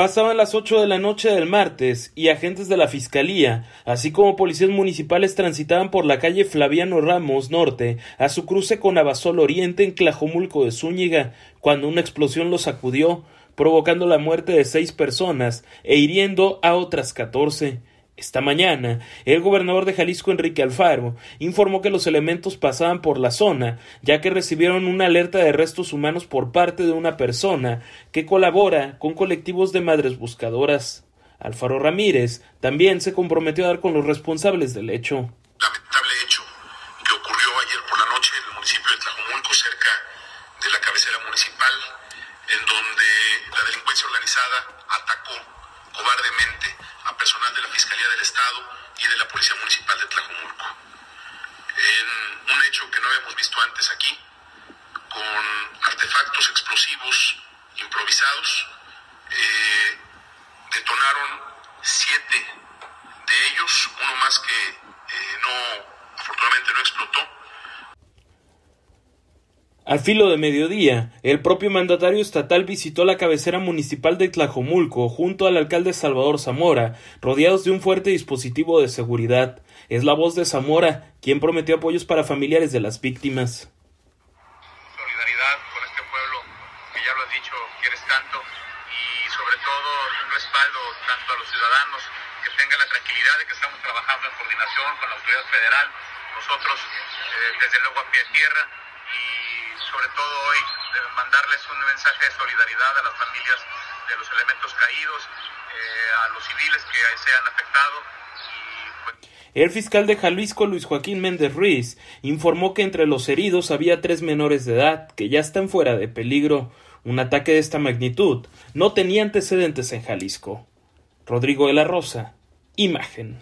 Pasaban las 8 de la noche del martes y agentes de la Fiscalía, así como policías municipales transitaban por la calle Flaviano Ramos Norte a su cruce con Abasol Oriente en Tlajomulco de Zúñiga, cuando una explosión los sacudió, provocando la muerte de seis personas e hiriendo a otras catorce. Esta mañana, el gobernador de Jalisco, Enrique Alfaro, informó que los elementos pasaban por la zona, ya que recibieron una alerta de restos humanos por parte de una persona que colabora con colectivos de madres buscadoras. Alfaro Ramírez también se comprometió a dar con los responsables del hecho. Lamentable hecho que ocurrió ayer por la noche en el municipio de Tlajomulco, cerca de la cabecera municipal, en donde la delincuencia organizada atacó cobardemente personal de la Fiscalía del Estado y de la Policía Municipal de Tlajomulco. En un hecho que no habíamos visto antes aquí, con artefactos explosivos improvisados, eh, detonaron siete de ellos, uno más que eh, no, afortunadamente no explotó, al filo de mediodía, el propio mandatario estatal visitó la cabecera municipal de Tlajomulco junto al alcalde Salvador Zamora, rodeados de un fuerte dispositivo de seguridad. Es la voz de Zamora, quien prometió apoyos para familiares de las víctimas. Solidaridad con este pueblo que ya lo has dicho, quieres tanto, y sobre todo un respaldo tanto a los ciudadanos que tengan la tranquilidad de que estamos trabajando en coordinación con la autoridad federal, nosotros eh, desde luego a pie de tierra, sobre todo hoy mandarles un mensaje de solidaridad a las familias de los elementos caídos, eh, a los civiles que sean afectados. Pues... El fiscal de Jalisco, Luis Joaquín Méndez Ruiz, informó que entre los heridos había tres menores de edad que ya están fuera de peligro. Un ataque de esta magnitud no tenía antecedentes en Jalisco. Rodrigo de la Rosa, imagen.